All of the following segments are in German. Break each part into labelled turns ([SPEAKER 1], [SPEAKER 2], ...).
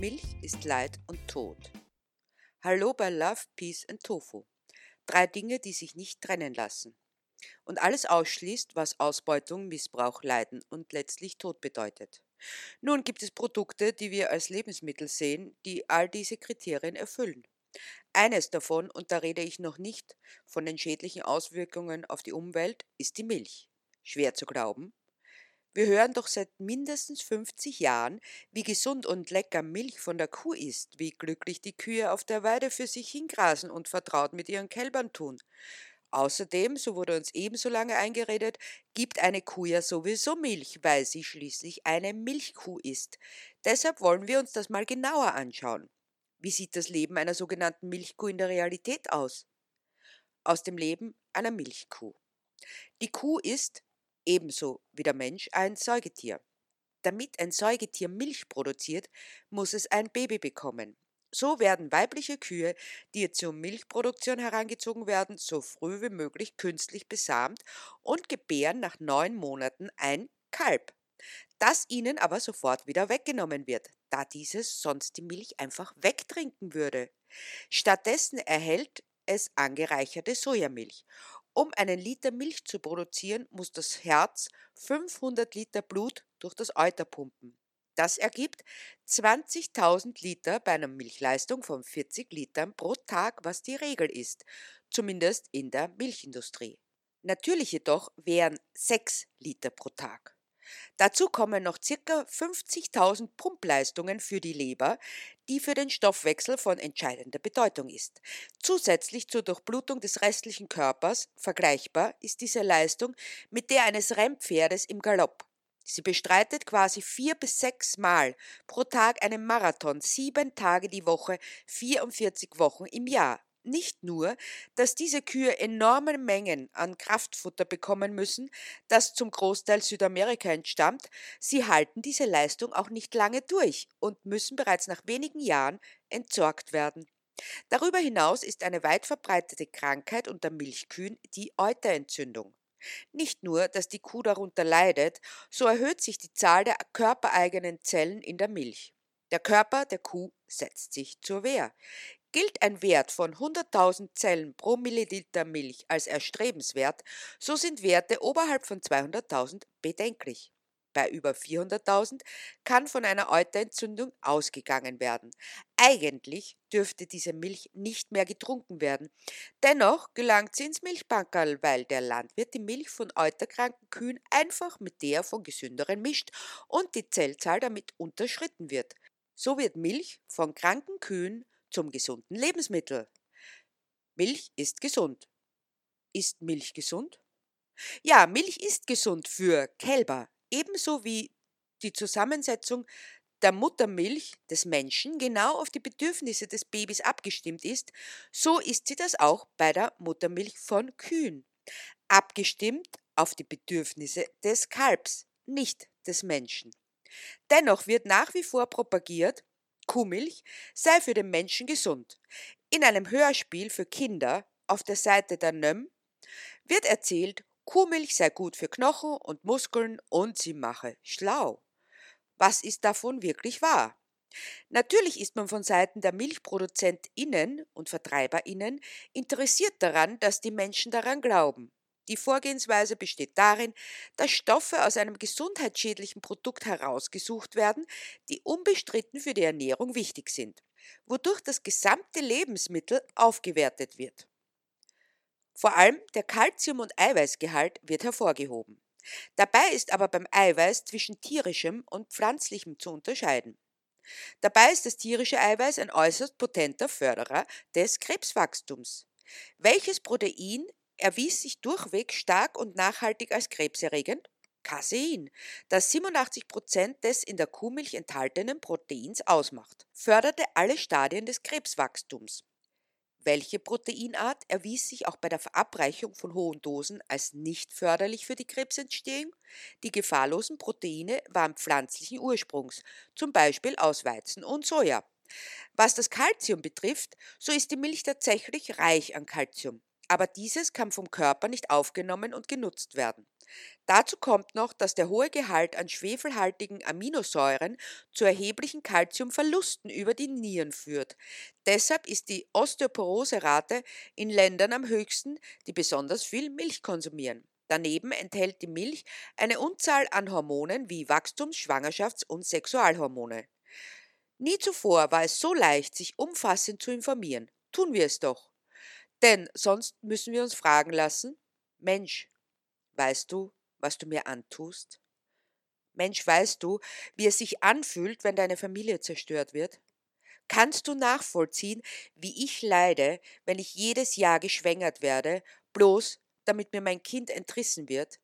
[SPEAKER 1] Milch ist Leid und Tod. Hallo bei Love, Peace and Tofu. Drei Dinge, die sich nicht trennen lassen. Und alles ausschließt, was Ausbeutung, Missbrauch, Leiden und letztlich Tod bedeutet. Nun gibt es Produkte, die wir als Lebensmittel sehen, die all diese Kriterien erfüllen. Eines davon, und da rede ich noch nicht von den schädlichen Auswirkungen auf die Umwelt, ist die Milch. Schwer zu glauben, wir hören doch seit mindestens 50 Jahren, wie gesund und lecker Milch von der Kuh ist, wie glücklich die Kühe auf der Weide für sich hingrasen und vertraut mit ihren Kälbern tun. Außerdem, so wurde uns ebenso lange eingeredet, gibt eine Kuh ja sowieso Milch, weil sie schließlich eine Milchkuh ist. Deshalb wollen wir uns das mal genauer anschauen. Wie sieht das Leben einer sogenannten Milchkuh in der Realität aus? Aus dem Leben einer Milchkuh. Die Kuh ist, ebenso wie der Mensch ein Säugetier. Damit ein Säugetier Milch produziert, muss es ein Baby bekommen. So werden weibliche Kühe, die zur Milchproduktion herangezogen werden, so früh wie möglich künstlich besamt und gebären nach neun Monaten ein Kalb, das ihnen aber sofort wieder weggenommen wird, da dieses sonst die Milch einfach wegtrinken würde. Stattdessen erhält es angereicherte Sojamilch um einen Liter Milch zu produzieren, muss das Herz 500 Liter Blut durch das Euter pumpen. Das ergibt 20.000 Liter bei einer Milchleistung von 40 Litern pro Tag, was die Regel ist, zumindest in der Milchindustrie. Natürlich jedoch wären 6 Liter pro Tag. Dazu kommen noch ca. 50.000 Pumpleistungen für die Leber, die für den Stoffwechsel von entscheidender Bedeutung ist. Zusätzlich zur Durchblutung des restlichen Körpers vergleichbar ist diese Leistung mit der eines Rennpferdes im Galopp. Sie bestreitet quasi vier bis sechs Mal pro Tag einen Marathon, sieben Tage die Woche, 44 Wochen im Jahr. Nicht nur, dass diese Kühe enorme Mengen an Kraftfutter bekommen müssen, das zum Großteil Südamerika entstammt, sie halten diese Leistung auch nicht lange durch und müssen bereits nach wenigen Jahren entsorgt werden. Darüber hinaus ist eine weit verbreitete Krankheit unter Milchkühen die Euterentzündung. Nicht nur, dass die Kuh darunter leidet, so erhöht sich die Zahl der körpereigenen Zellen in der Milch. Der Körper der Kuh setzt sich zur Wehr. Gilt ein Wert von 100.000 Zellen pro Milliliter Milch als erstrebenswert, so sind Werte oberhalb von 200.000 bedenklich. Bei über 400.000 kann von einer Euterentzündung ausgegangen werden. Eigentlich dürfte diese Milch nicht mehr getrunken werden. Dennoch gelangt sie ins Milchbankerl, weil der Landwirt die Milch von euterkranken Kühen einfach mit der von gesünderen mischt und die Zellzahl damit unterschritten wird. So wird Milch von kranken Kühen zum gesunden Lebensmittel. Milch ist gesund. Ist Milch gesund? Ja, Milch ist gesund für Kälber, ebenso wie die Zusammensetzung der Muttermilch des Menschen genau auf die Bedürfnisse des Babys abgestimmt ist, so ist sie das auch bei der Muttermilch von Kühen. Abgestimmt auf die Bedürfnisse des Kalbs, nicht des Menschen. Dennoch wird nach wie vor propagiert, Kuhmilch sei für den Menschen gesund. In einem Hörspiel für Kinder auf der Seite der NÖM wird erzählt, Kuhmilch sei gut für Knochen und Muskeln und sie mache schlau. Was ist davon wirklich wahr? Natürlich ist man von Seiten der MilchproduzentInnen und VertreiberInnen interessiert daran, dass die Menschen daran glauben. Die Vorgehensweise besteht darin, dass Stoffe aus einem gesundheitsschädlichen Produkt herausgesucht werden, die unbestritten für die Ernährung wichtig sind, wodurch das gesamte Lebensmittel aufgewertet wird. Vor allem der Kalzium- und Eiweißgehalt wird hervorgehoben. Dabei ist aber beim Eiweiß zwischen tierischem und pflanzlichem zu unterscheiden. Dabei ist das tierische Eiweiß ein äußerst potenter Förderer des Krebswachstums. Welches Protein erwies sich durchweg stark und nachhaltig als krebserregend. Casein, das 87 Prozent des in der Kuhmilch enthaltenen Proteins ausmacht, förderte alle Stadien des Krebswachstums. Welche Proteinart erwies sich auch bei der Verabreichung von hohen Dosen als nicht förderlich für die Krebsentstehung? Die gefahrlosen Proteine waren pflanzlichen Ursprungs, zum Beispiel aus Weizen und Soja. Was das Kalzium betrifft, so ist die Milch tatsächlich reich an Kalzium aber dieses kann vom Körper nicht aufgenommen und genutzt werden. Dazu kommt noch, dass der hohe Gehalt an schwefelhaltigen Aminosäuren zu erheblichen Kalziumverlusten über die Nieren führt. Deshalb ist die Osteoporoserate in Ländern am höchsten, die besonders viel Milch konsumieren. Daneben enthält die Milch eine Unzahl an Hormonen wie Wachstums-, Schwangerschafts- und Sexualhormone. Nie zuvor war es so leicht, sich umfassend zu informieren. Tun wir es doch. Denn sonst müssen wir uns fragen lassen, Mensch, weißt du, was du mir antust? Mensch, weißt du, wie es sich anfühlt, wenn deine Familie zerstört wird? Kannst du nachvollziehen, wie ich leide, wenn ich jedes Jahr geschwängert werde, bloß damit mir mein Kind entrissen wird?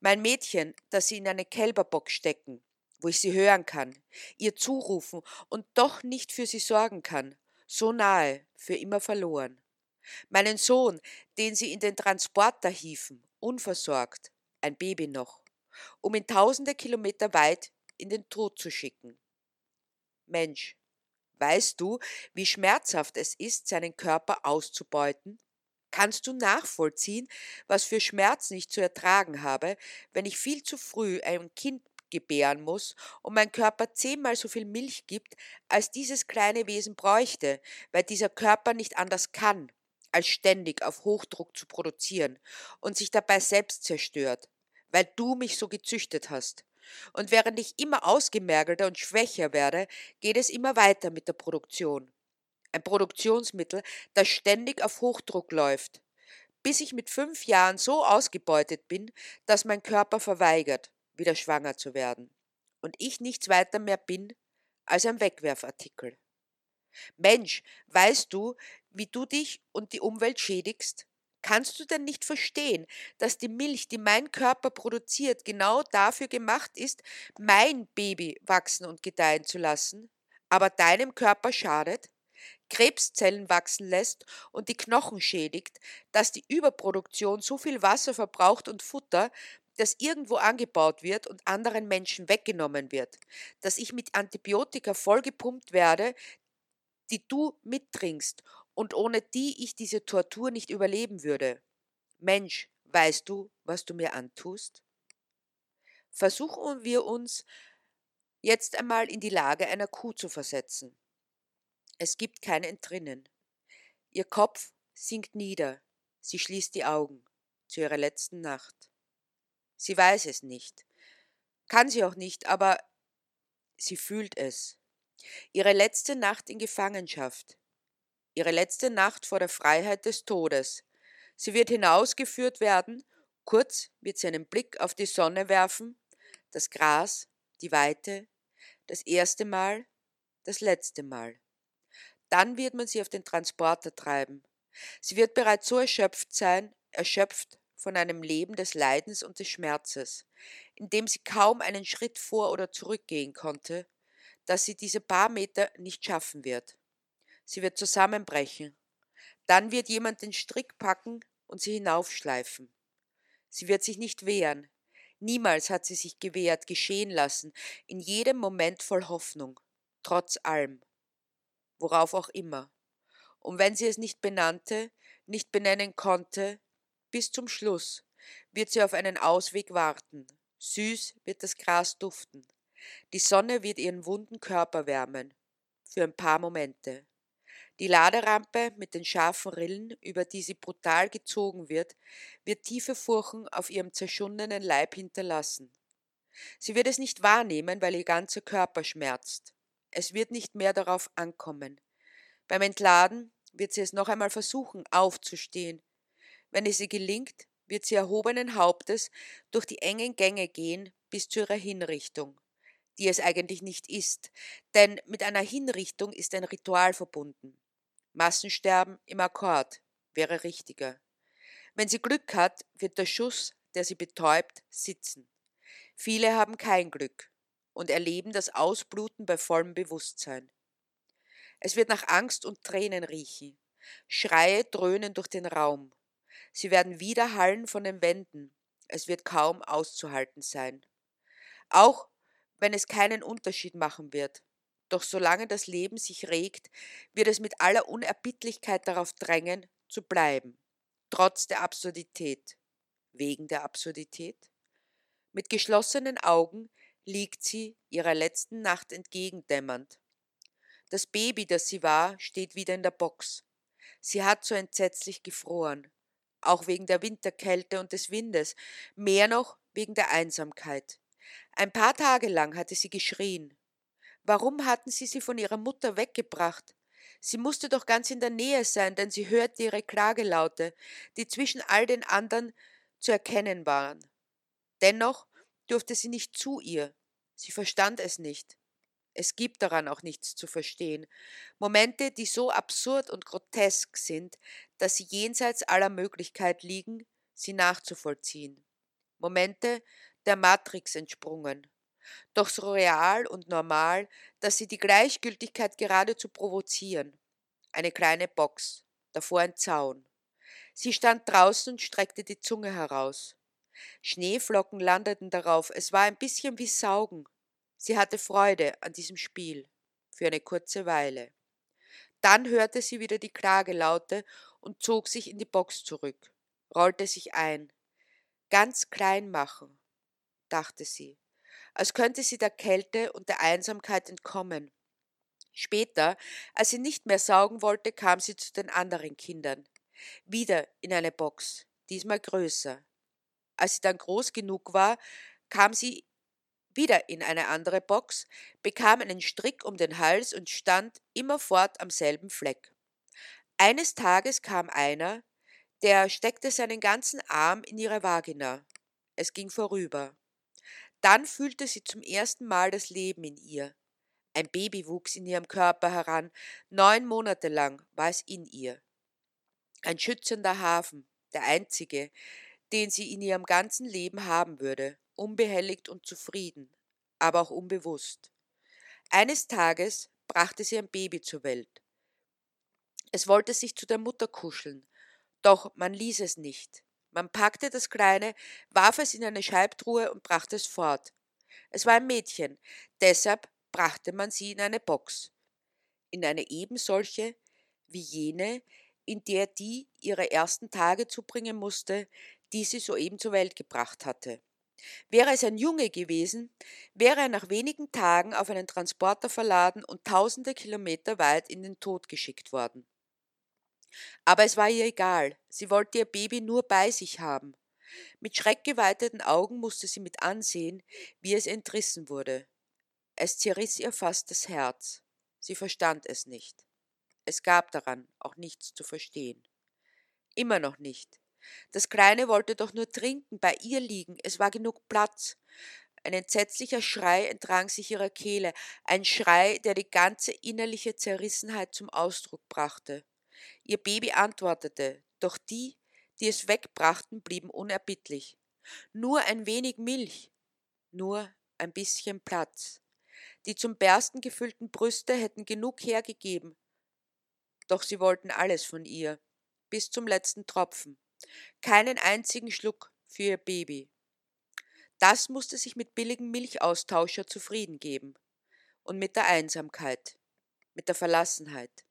[SPEAKER 1] Mein Mädchen, das sie in eine Kälberbock stecken, wo ich sie hören kann, ihr zurufen und doch nicht für sie sorgen kann, so nahe, für immer verloren. Meinen Sohn, den sie in den Transporter hieven, unversorgt, ein Baby noch, um ihn tausende Kilometer weit in den Tod zu schicken. Mensch, weißt du, wie schmerzhaft es ist, seinen Körper auszubeuten? Kannst du nachvollziehen, was für Schmerzen ich zu ertragen habe, wenn ich viel zu früh ein Kind gebären muss und mein Körper zehnmal so viel Milch gibt, als dieses kleine Wesen bräuchte, weil dieser Körper nicht anders kann, als ständig auf Hochdruck zu produzieren und sich dabei selbst zerstört, weil du mich so gezüchtet hast. Und während ich immer ausgemergelter und schwächer werde, geht es immer weiter mit der Produktion. Ein Produktionsmittel, das ständig auf Hochdruck läuft, bis ich mit fünf Jahren so ausgebeutet bin, dass mein Körper verweigert, wieder schwanger zu werden, und ich nichts weiter mehr bin als ein Wegwerfartikel. Mensch, weißt du, wie du dich und die Umwelt schädigst? Kannst du denn nicht verstehen, dass die Milch, die mein Körper produziert, genau dafür gemacht ist, mein Baby wachsen und gedeihen zu lassen, aber deinem Körper schadet? Krebszellen wachsen lässt und die Knochen schädigt, dass die Überproduktion so viel Wasser verbraucht und Futter, das irgendwo angebaut wird und anderen Menschen weggenommen wird, dass ich mit Antibiotika vollgepumpt werde, die du mittrinkst und ohne die ich diese Tortur nicht überleben würde. Mensch, weißt du, was du mir antust? Versuchen wir uns jetzt einmal in die Lage einer Kuh zu versetzen. Es gibt kein Entrinnen. Ihr Kopf sinkt nieder, sie schließt die Augen zu ihrer letzten Nacht. Sie weiß es nicht, kann sie auch nicht, aber sie fühlt es. Ihre letzte Nacht in Gefangenschaft, ihre letzte Nacht vor der Freiheit des Todes. Sie wird hinausgeführt werden, kurz wird sie einen Blick auf die Sonne werfen, das Gras, die Weite, das erste Mal, das letzte Mal. Dann wird man sie auf den Transporter treiben. Sie wird bereits so erschöpft sein, erschöpft von einem Leben des Leidens und des Schmerzes, in dem sie kaum einen Schritt vor oder zurückgehen konnte, dass sie diese paar Meter nicht schaffen wird. Sie wird zusammenbrechen. Dann wird jemand den Strick packen und sie hinaufschleifen. Sie wird sich nicht wehren. Niemals hat sie sich gewehrt, geschehen lassen, in jedem Moment voll Hoffnung, trotz allem. Worauf auch immer. Und wenn sie es nicht benannte, nicht benennen konnte, bis zum Schluss wird sie auf einen Ausweg warten. Süß wird das Gras duften. Die Sonne wird ihren wunden Körper wärmen. Für ein paar Momente. Die Laderampe mit den scharfen Rillen, über die sie brutal gezogen wird, wird tiefe Furchen auf ihrem zerschundenen Leib hinterlassen. Sie wird es nicht wahrnehmen, weil ihr ganzer Körper schmerzt. Es wird nicht mehr darauf ankommen. Beim Entladen wird sie es noch einmal versuchen, aufzustehen. Wenn es ihr gelingt, wird sie erhobenen Hauptes durch die engen Gänge gehen bis zu ihrer Hinrichtung, die es eigentlich nicht ist, denn mit einer Hinrichtung ist ein Ritual verbunden. Massensterben im Akkord wäre richtiger. Wenn sie Glück hat, wird der Schuss, der sie betäubt, sitzen. Viele haben kein Glück und erleben das Ausbluten bei vollem Bewusstsein. Es wird nach Angst und Tränen riechen. Schreie dröhnen durch den Raum. Sie werden widerhallen von den Wänden. Es wird kaum auszuhalten sein. Auch wenn es keinen Unterschied machen wird. Doch solange das Leben sich regt, wird es mit aller Unerbittlichkeit darauf drängen, zu bleiben, trotz der Absurdität. Wegen der Absurdität? Mit geschlossenen Augen liegt sie ihrer letzten Nacht entgegendämmernd. Das Baby, das sie war, steht wieder in der Box. Sie hat so entsetzlich gefroren, auch wegen der Winterkälte und des Windes, mehr noch wegen der Einsamkeit. Ein paar Tage lang hatte sie geschrien. Warum hatten sie sie von ihrer Mutter weggebracht? Sie musste doch ganz in der Nähe sein, denn sie hörte ihre Klagelaute, die zwischen all den anderen zu erkennen waren. Dennoch durfte sie nicht zu ihr. Sie verstand es nicht. Es gibt daran auch nichts zu verstehen. Momente, die so absurd und grotesk sind, dass sie jenseits aller Möglichkeit liegen, sie nachzuvollziehen. Momente der Matrix entsprungen. Doch so real und normal, dass sie die Gleichgültigkeit geradezu provozieren. Eine kleine Box, davor ein Zaun. Sie stand draußen und streckte die Zunge heraus. Schneeflocken landeten darauf, es war ein bisschen wie Saugen. Sie hatte Freude an diesem Spiel, für eine kurze Weile. Dann hörte sie wieder die Klagelaute und zog sich in die Box zurück, rollte sich ein. Ganz klein machen, dachte sie, als könnte sie der Kälte und der Einsamkeit entkommen. Später, als sie nicht mehr saugen wollte, kam sie zu den anderen Kindern. Wieder in eine Box, diesmal größer. Als sie dann groß genug war, kam sie wieder in eine andere Box, bekam einen Strick um den Hals und stand immerfort am selben Fleck. Eines Tages kam einer, der steckte seinen ganzen Arm in ihre Vagina. Es ging vorüber. Dann fühlte sie zum ersten Mal das Leben in ihr. Ein Baby wuchs in ihrem Körper heran, neun Monate lang war es in ihr. Ein schützender Hafen, der einzige, den sie in ihrem ganzen Leben haben würde, unbehelligt und zufrieden, aber auch unbewusst. Eines Tages brachte sie ein Baby zur Welt. Es wollte sich zu der Mutter kuscheln, doch man ließ es nicht. Man packte das Kleine, warf es in eine Scheibtruhe und brachte es fort. Es war ein Mädchen, deshalb brachte man sie in eine Box. In eine ebensolche wie jene, in der die ihre ersten Tage zubringen musste, die sie soeben zur Welt gebracht hatte. Wäre es ein Junge gewesen, wäre er nach wenigen Tagen auf einen Transporter verladen und tausende Kilometer weit in den Tod geschickt worden. Aber es war ihr egal, sie wollte ihr Baby nur bei sich haben. Mit schreckgeweiteten Augen musste sie mit ansehen, wie es entrissen wurde. Es zerriss ihr fast das Herz. Sie verstand es nicht. Es gab daran auch nichts zu verstehen. Immer noch nicht. Das Kleine wollte doch nur trinken, bei ihr liegen, es war genug Platz. Ein entsetzlicher Schrei entrang sich ihrer Kehle, ein Schrei, der die ganze innerliche Zerrissenheit zum Ausdruck brachte. Ihr Baby antwortete, doch die, die es wegbrachten, blieben unerbittlich. Nur ein wenig Milch, nur ein bisschen Platz. Die zum Bersten gefüllten Brüste hätten genug hergegeben, doch sie wollten alles von ihr, bis zum letzten Tropfen keinen einzigen Schluck für ihr Baby. Das musste sich mit billigem Milchaustauscher zufrieden geben. Und mit der Einsamkeit, mit der Verlassenheit.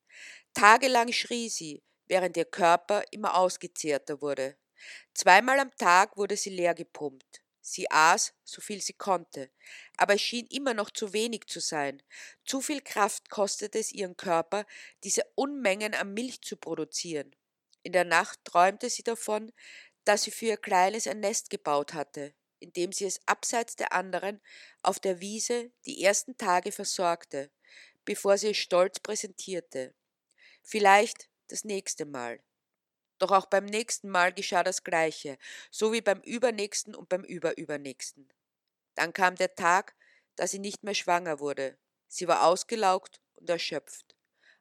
[SPEAKER 1] Tagelang schrie sie, während ihr Körper immer ausgezehrter wurde. Zweimal am Tag wurde sie leer gepumpt. Sie aß, so viel sie konnte, aber es schien immer noch zu wenig zu sein. Zu viel Kraft kostete es ihren Körper, diese Unmengen an Milch zu produzieren. In der Nacht träumte sie davon, dass sie für ihr Kleines ein Nest gebaut hatte, in dem sie es abseits der anderen auf der Wiese die ersten Tage versorgte, bevor sie es stolz präsentierte. Vielleicht das nächste Mal. Doch auch beim nächsten Mal geschah das Gleiche, so wie beim übernächsten und beim überübernächsten. Dann kam der Tag, da sie nicht mehr schwanger wurde. Sie war ausgelaugt und erschöpft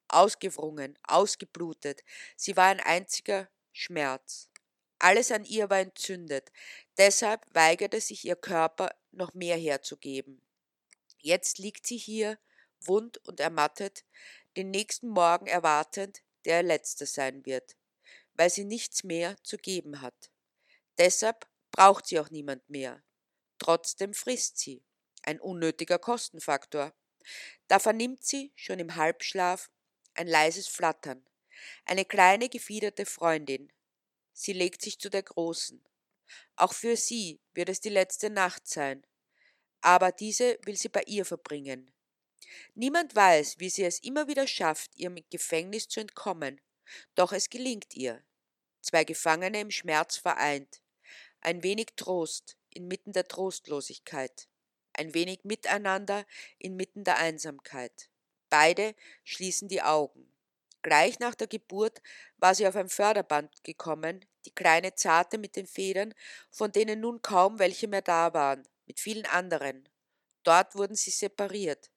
[SPEAKER 1] ausgewrungen, ausgeblutet. Sie war ein einziger Schmerz. Alles an ihr war entzündet, deshalb weigerte sich ihr Körper noch mehr herzugeben. Jetzt liegt sie hier, wund und ermattet, den nächsten Morgen erwartend, der ihr letzter sein wird, weil sie nichts mehr zu geben hat. Deshalb braucht sie auch niemand mehr. Trotzdem frisst sie. Ein unnötiger Kostenfaktor. Da vernimmt sie, schon im Halbschlaf, ein leises Flattern. Eine kleine gefiederte Freundin. Sie legt sich zu der Großen. Auch für sie wird es die letzte Nacht sein, aber diese will sie bei ihr verbringen. Niemand weiß, wie sie es immer wieder schafft, ihrem Gefängnis zu entkommen, doch es gelingt ihr. Zwei Gefangene im Schmerz vereint, ein wenig Trost inmitten der Trostlosigkeit, ein wenig Miteinander inmitten der Einsamkeit. Beide schließen die Augen. Gleich nach der Geburt war sie auf ein Förderband gekommen, die kleine Zarte mit den Federn, von denen nun kaum welche mehr da waren, mit vielen anderen. Dort wurden sie separiert,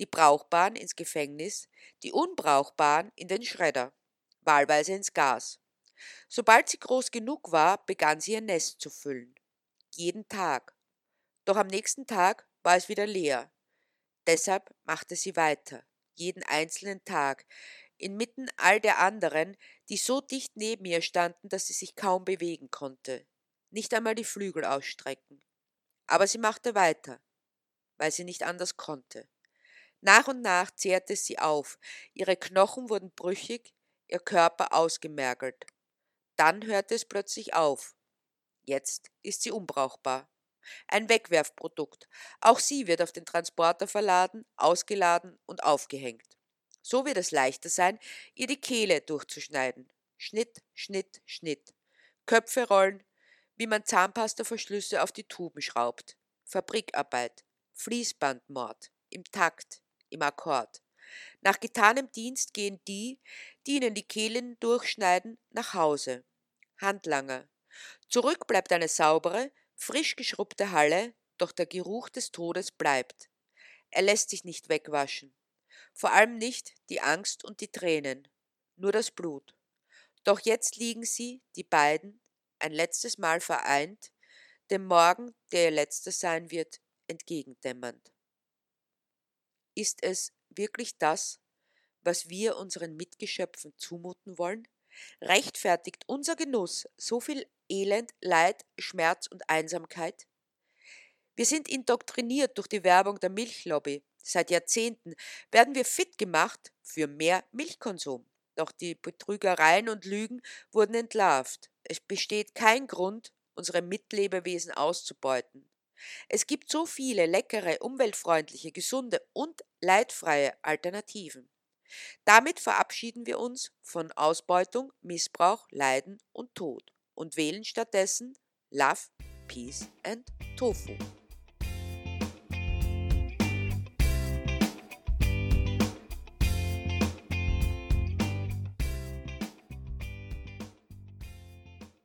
[SPEAKER 1] die Brauchbaren ins Gefängnis, die Unbrauchbaren in den Schredder, wahlweise ins Gas. Sobald sie groß genug war, begann sie ihr Nest zu füllen. Jeden Tag. Doch am nächsten Tag war es wieder leer. Deshalb machte sie weiter, jeden einzelnen Tag, inmitten all der anderen, die so dicht neben ihr standen, dass sie sich kaum bewegen konnte, nicht einmal die Flügel ausstrecken. Aber sie machte weiter, weil sie nicht anders konnte. Nach und nach zehrte sie auf, ihre Knochen wurden brüchig, ihr Körper ausgemergelt. Dann hörte es plötzlich auf. Jetzt ist sie unbrauchbar. Ein Wegwerfprodukt. Auch sie wird auf den Transporter verladen, ausgeladen und aufgehängt. So wird es leichter sein, ihr die Kehle durchzuschneiden. Schnitt, Schnitt, Schnitt. Köpfe rollen, wie man Zahnpastaverschlüsse auf die Tuben schraubt. Fabrikarbeit, Fließbandmord, im Takt, im Akkord. Nach getanem Dienst gehen die, die ihnen die Kehlen durchschneiden, nach Hause. Handlanger. Zurück bleibt eine saubere, frisch geschrubbte Halle, doch der Geruch des Todes bleibt. Er lässt sich nicht wegwaschen vor allem nicht die Angst und die Tränen, nur das Blut. Doch jetzt liegen sie, die beiden, ein letztes Mal vereint, dem Morgen, der ihr letzter sein wird, entgegendämmernd. Ist es wirklich das, was wir unseren Mitgeschöpfen zumuten wollen? Rechtfertigt unser Genuss so viel Elend, Leid, Schmerz und Einsamkeit? Wir sind indoktriniert durch die Werbung der Milchlobby, Seit Jahrzehnten werden wir fit gemacht für mehr Milchkonsum. Doch die Betrügereien und Lügen wurden entlarvt. Es besteht kein Grund, unsere Mitlebewesen auszubeuten. Es gibt so viele leckere, umweltfreundliche, gesunde und leidfreie Alternativen. Damit verabschieden wir uns von Ausbeutung, Missbrauch, Leiden und Tod und wählen stattdessen Love, Peace and Tofu.